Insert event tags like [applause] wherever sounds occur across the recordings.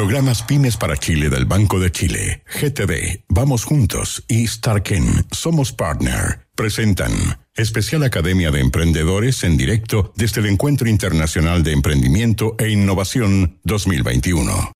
Programas Pymes para Chile del Banco de Chile, GTD, Vamos Juntos y Starken, Somos Partner, presentan Especial Academia de Emprendedores en directo desde el Encuentro Internacional de Emprendimiento e Innovación 2021.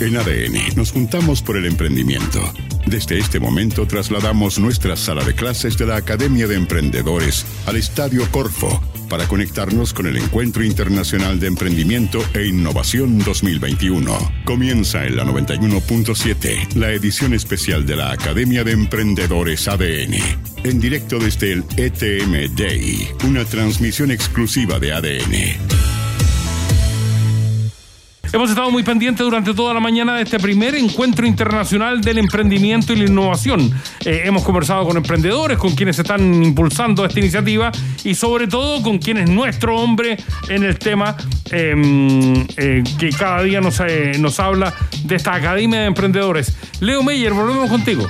En ADN nos juntamos por el emprendimiento. Desde este momento trasladamos nuestra sala de clases de la Academia de Emprendedores al Estadio Corfo para conectarnos con el Encuentro Internacional de Emprendimiento e Innovación 2021. Comienza en la 91.7 la edición especial de la Academia de Emprendedores ADN. En directo desde el ETM Day, una transmisión exclusiva de ADN. Hemos estado muy pendientes durante toda la mañana de este primer encuentro internacional del emprendimiento y la innovación. Eh, hemos conversado con emprendedores, con quienes están impulsando esta iniciativa y sobre todo con quien es nuestro hombre en el tema em, eh, que cada día nos, eh, nos habla de esta Academia de Emprendedores. Leo Meyer, volvemos contigo.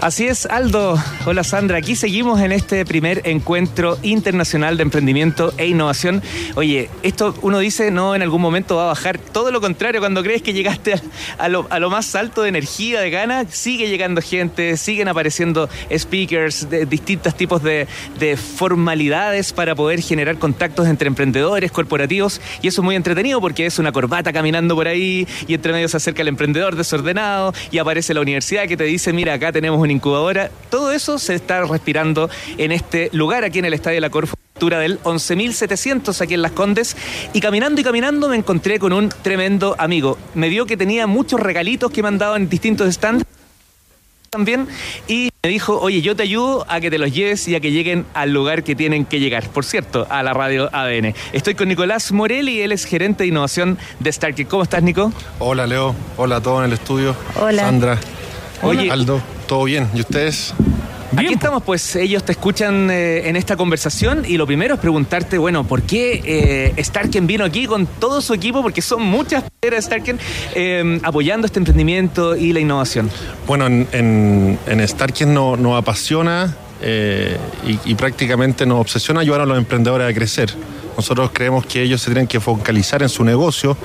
Así es, Aldo. Hola Sandra, aquí seguimos en este primer encuentro internacional de emprendimiento e innovación. Oye, esto uno dice, no, en algún momento va a bajar. Todo lo contrario, cuando crees que llegaste a, lo, más alto de energía, de gana, sigue llegando gente, siguen apareciendo speakers, de distintos tipos de, formalidades para poder generar contactos entre emprendedores, corporativos. Y eso es muy entretenido porque es una corbata caminando por ahí y entre medio se acerca el emprendedor desordenado y aparece la universidad que te dice, mira, acá tenemos un incubadora. Todo eso se está respirando en este lugar, aquí en el Estadio de la Corfo del 11.700 aquí en Las Condes y caminando y caminando me encontré con un tremendo amigo. Me vio que tenía muchos regalitos que me han dado en distintos stands también y me dijo, oye, yo te ayudo a que te los lleves y a que lleguen al lugar que tienen que llegar. Por cierto, a la radio ADN. Estoy con Nicolás Morelli, él es gerente de innovación de Starkey. ¿Cómo estás, Nico? Hola, Leo. Hola a todos en el estudio. Hola. Sandra. Oye, Aldo. ¿Todo bien? ¿Y ustedes? Aquí estamos, pues ellos te escuchan eh, en esta conversación y lo primero es preguntarte, bueno, ¿por qué eh, Starken vino aquí con todo su equipo? Porque son muchas de Starken eh, apoyando este emprendimiento y la innovación. Bueno, en, en, Starken nos apasiona y, prácticamente nos obsesiona ayudar a los emprendedores a crecer. Nosotros creemos que ellos se tienen que focalizar en su negocio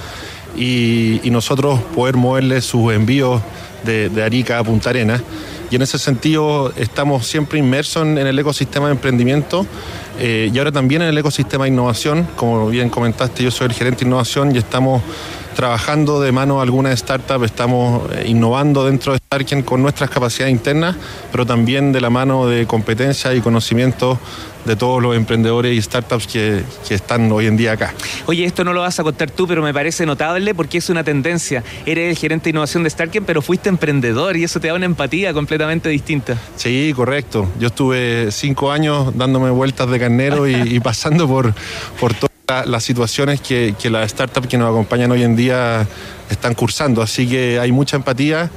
y, nosotros poder moverles sus envíos de, de Arica a Punta Arenas en ese sentido estamos siempre inmersos en, el ecosistema de emprendimiento eh, y ahora también en el ecosistema de innovación. Como bien comentaste, yo soy el gerente de innovación y estamos trabajando de mano algunas startups, estamos eh, innovando dentro de Starken con nuestras capacidades internas, pero también de la mano de competencia y conocimiento de todos los emprendedores y startups que, están hoy en día acá. Oye, esto no lo vas a contar tú, pero me parece notable porque es una tendencia. Eres el gerente de innovación de Starken, pero fuiste emprendedor y eso te da una empatía completamente distinta. Sí, correcto. Yo estuve cinco años dándome vueltas de carnero y, pasando por, por todas las situaciones que, que las startups que nos acompañan hoy en día están cursando. Así que hay mucha empatía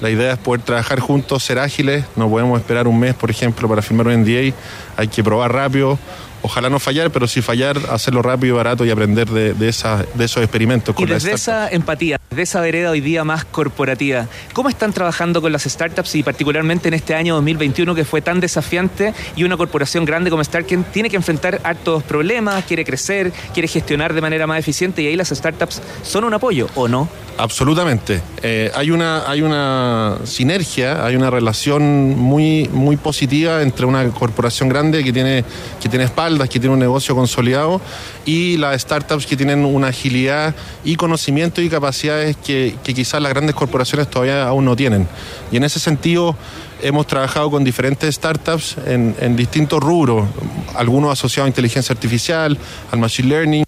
la idea es poder trabajar juntos, ser ágiles. No podemos esperar un mes, por ejemplo, para firmar un NDA. Hay que probar rápido. Ojalá no fallar, pero si fallar, hacerlo rápido y barato y aprender de, de, esa, de esos experimentos. Con y desde esa empatía, de esa vereda hoy día más corporativa, ¿cómo están trabajando con las startups y particularmente en este año 2021 que fue tan desafiante y una corporación grande como Starken tiene que enfrentar hartos problemas, quiere crecer, quiere gestionar de manera más eficiente y ahí las startups son un apoyo o no? Absolutamente. Eh, hay, una, hay una sinergia, hay una relación muy, muy positiva entre una corporación grande que tiene, que tiene espaldas, que tiene un negocio consolidado, y las startups que tienen una agilidad y conocimiento y capacidades que, quizás las grandes corporaciones todavía aún no tienen. Y en ese sentido hemos trabajado con diferentes startups en, en distintos rubros, algunos asociados a inteligencia artificial, al machine learning,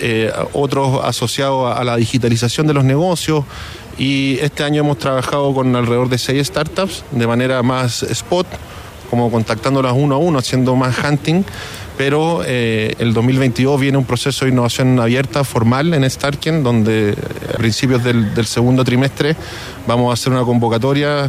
eh, otros asociados a la digitalización de los negocios. Y este año hemos trabajado con alrededor de seis startups de manera más spot, como contactándolas uno a uno, haciendo más hunting. Pero eh, el 2022 viene un proceso de innovación abierta, formal en Starken, donde a principios del, del segundo trimestre vamos a hacer una convocatoria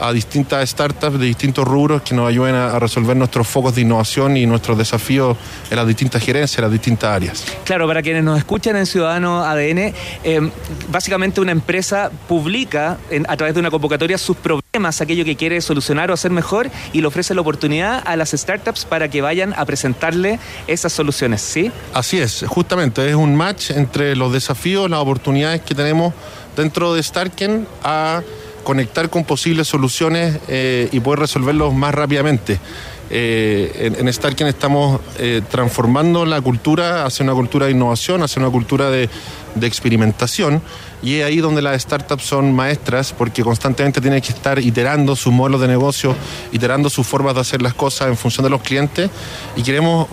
a distintas startups de distintos rubros que nos ayuden a, resolver nuestros focos de innovación y nuestros desafíos en las distintas gerencias, en las distintas áreas. Claro, para quienes nos escuchan en Ciudadano ADN, em, básicamente una empresa publica a través de una convocatoria sus problemas, aquello que quiere solucionar o hacer mejor, y le ofrece la oportunidad a las startups para que vayan a presentarle esas soluciones, ¿sí? Así es, justamente, es un match entre los desafíos, las oportunidades que tenemos dentro de Starken a conectar con posibles soluciones eh, y poder resolverlos más rápidamente. Eh, en, en, Starken estamos eh, transformando la cultura hacia una cultura de innovación, hacia una cultura de, experimentación y es ahí donde las startups son maestras porque constantemente tienen que estar iterando sus modelos de negocio, iterando sus formas de hacer las cosas en función de los clientes y queremos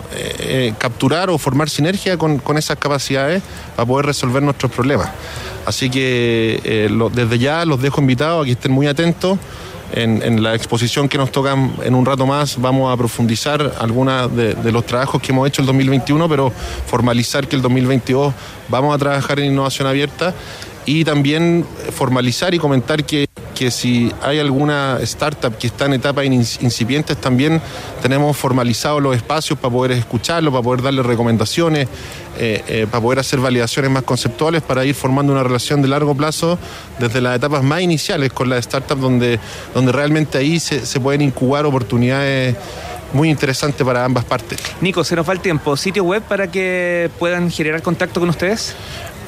capturar o formar sinergia con, esas capacidades para poder resolver nuestros problemas. Así que eh, desde ya los dejo invitados a que estén muy atentos. En, la exposición que nos toca en un rato más vamos a profundizar algunos de, de, los trabajos que hemos hecho el 2021, pero formalizar que el 2022 vamos a trabajar en innovación abierta y también formalizar y comentar que, que si hay alguna startup que está en etapas incipientes, también tenemos formalizados los espacios para poder escucharlo, para poder darle recomendaciones, eh, eh, para poder hacer validaciones más conceptuales, para ir formando una relación de largo plazo desde las etapas más iniciales con las startups, donde, donde realmente ahí se, se pueden incubar oportunidades muy interesantes para ambas partes. Nico, se nos va el tiempo. ¿Sitio web para que puedan generar contacto con ustedes?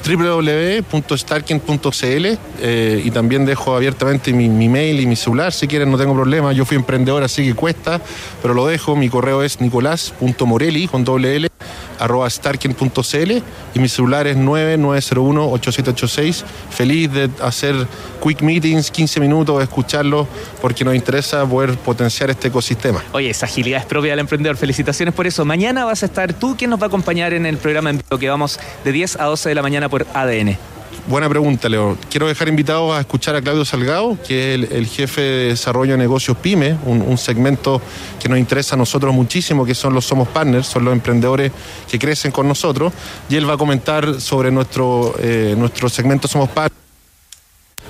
www.starken.cl eh, y también dejo abiertamente mi, mi, mail y mi celular si quieren, no tengo problema. Yo fui emprendedor, así que cuesta, pero lo dejo. Mi correo es nicolás.morelli con doble L arroba starken.cl y mi celular es 9901-8786. Feliz de hacer quick meetings, 15 minutos, escucharlo, porque nos interesa poder potenciar este ecosistema. Oye, esa agilidad es propia del emprendedor. Felicitaciones por eso. Mañana vas a estar tú, quien nos va a acompañar en el programa en vivo que vamos de 10 a 12 de la mañana por ADN. Buena pregunta, Leo. Quiero dejar invitado a escuchar a Claudio Salgado, que es el, jefe de desarrollo de negocios PYME, un, segmento que nos interesa a nosotros muchísimo, que son los Somos Partners, son los emprendedores que crecen con nosotros. Y él va a comentar sobre nuestro, eh, nuestro segmento Somos Partners,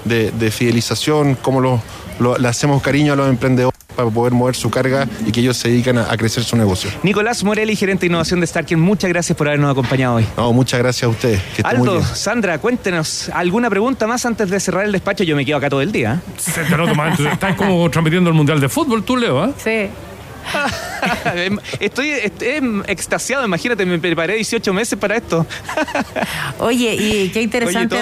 de, de fidelización, cómo lo, le hacemos cariño a los emprendedores para poder mover su carga y que ellos se dedican a, crecer su negocio. Nicolás Morelli, gerente de innovación de Starken, muchas gracias por habernos acompañado hoy. No, muchas gracias a ustedes. Aldo, Sandra, cuéntenos, ¿alguna pregunta más antes de cerrar el despacho? Yo me quedo acá todo el día. Se te [laughs] Estás como transmitiendo el Mundial de Fútbol, tú, Leo, ¿eh? Sí. [laughs] estoy, extasiado, imagínate, me preparé 18 meses para esto. [laughs] Oye, y qué interesante.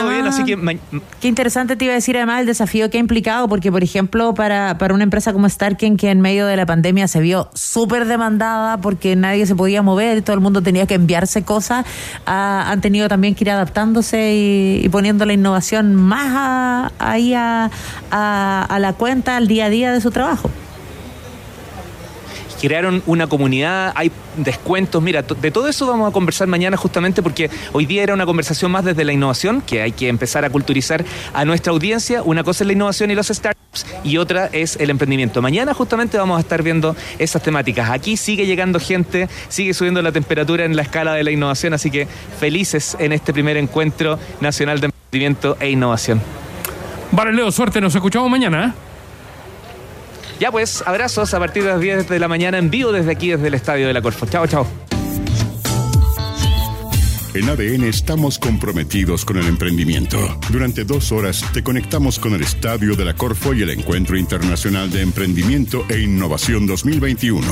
Qué interesante te iba a decir además el desafío que ha implicado, porque por ejemplo, para, para una empresa como Starken, que en medio de la pandemia se vio súper demandada porque nadie se podía mover, todo el mundo tenía que enviarse cosas, han tenido también que ir adaptándose y, poniendo la innovación más ahí a la cuenta, al día a día de su trabajo crearon una comunidad, hay descuentos. Mira, de todo eso vamos a conversar mañana justamente porque hoy día era una conversación más desde la innovación, que hay que empezar a culturizar a nuestra audiencia. Una cosa es la innovación y los startups y otra es el emprendimiento. Mañana justamente vamos a estar viendo esas temáticas. Aquí sigue llegando gente, sigue subiendo la temperatura en la escala de la innovación, así que felices en este primer encuentro nacional de emprendimiento e innovación. Vale, Leo, suerte, nos escuchamos mañana. ¿eh? Ya pues, abrazos a partir de las 10 de la mañana en vivo desde aquí, desde el Estadio de la Corfo. Chao, chao. En ADN estamos comprometidos con el emprendimiento. Durante dos horas te conectamos con el Estadio de la Corfo y el Encuentro Internacional de Emprendimiento e Innovación 2021.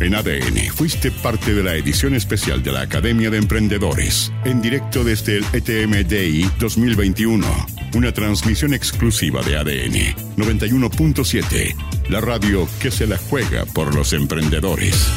En ADN fuiste parte de la edición especial de la Academia de Emprendedores, en directo desde el ETMDI 2021. Una transmisión exclusiva de ADN 91.7, la radio que se la juega por los emprendedores.